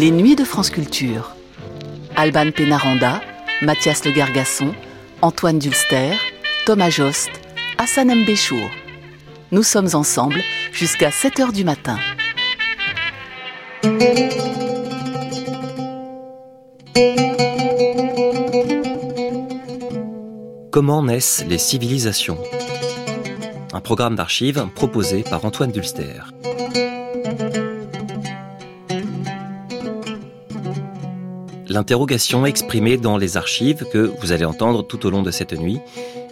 Les Nuits de France Culture. Alban Pénaranda, Mathias Le Gargasson, Antoine Dulster, Thomas Jost, Hassan Mbéchour. Nous sommes ensemble jusqu'à 7 h du matin. Comment naissent les civilisations? Un programme d'archives proposé par Antoine Dulster. L'interrogation exprimée dans les archives que vous allez entendre tout au long de cette nuit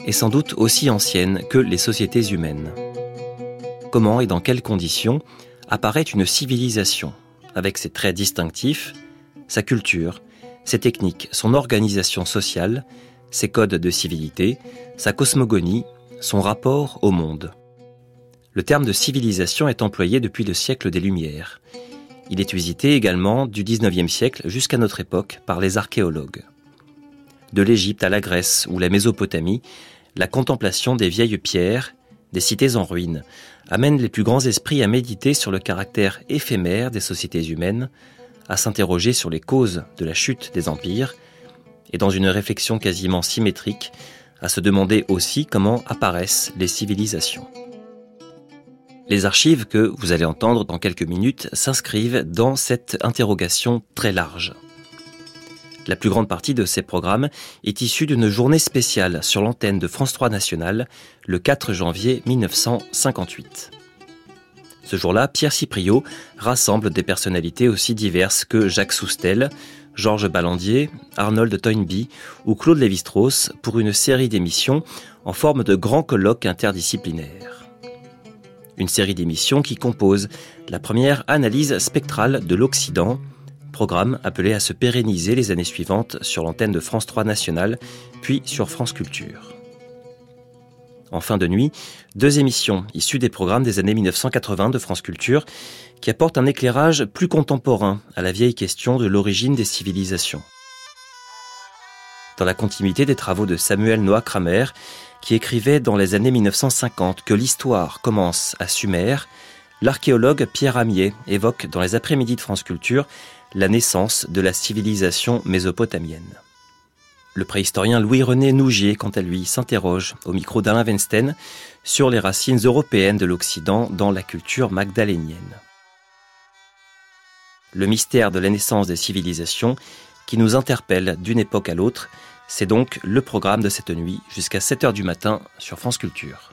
est sans doute aussi ancienne que les sociétés humaines. Comment et dans quelles conditions apparaît une civilisation, avec ses traits distinctifs, sa culture, ses techniques, son organisation sociale, ses codes de civilité, sa cosmogonie, son rapport au monde? Le terme de civilisation est employé depuis le siècle des Lumières. Il est usité également du XIXe siècle jusqu'à notre époque par les archéologues. De l'Égypte à la Grèce ou la Mésopotamie, la contemplation des vieilles pierres, des cités en ruine, amène les plus grands esprits à méditer sur le caractère éphémère des sociétés humaines, à s'interroger sur les causes de la chute des empires, et dans une réflexion quasiment symétrique, à se demander aussi comment apparaissent les civilisations. Les archives que vous allez entendre dans quelques minutes s'inscrivent dans cette interrogation très large. La plus grande partie de ces programmes est issue d'une journée spéciale sur l'antenne de France 3 National le 4 janvier 1958. Ce jour-là, Pierre Cipriot rassemble des personnalités aussi diverses que Jacques Soustel, Georges Ballandier, Arnold Toynbee ou Claude Lévi-Strauss pour une série d'émissions en forme de grands colloques interdisciplinaires. Une série d'émissions qui compose la première analyse spectrale de l'Occident, programme appelé à se pérenniser les années suivantes sur l'antenne de France 3 National, puis sur France Culture. En fin de nuit, deux émissions issues des programmes des années 1980 de France Culture qui apportent un éclairage plus contemporain à la vieille question de l'origine des civilisations. Dans la continuité des travaux de Samuel Noah Kramer, qui écrivait dans les années 1950 que l'histoire commence à Sumer, l'archéologue Pierre Amier évoque dans les après-midi de France Culture la naissance de la civilisation mésopotamienne. Le préhistorien Louis-René Nougier, quant à lui, s'interroge au micro d'Alain Weinstein sur les racines européennes de l'Occident dans la culture magdalénienne. Le mystère de la naissance des civilisations qui nous interpelle d'une époque à l'autre, c'est donc le programme de cette nuit jusqu'à 7h du matin sur France Culture.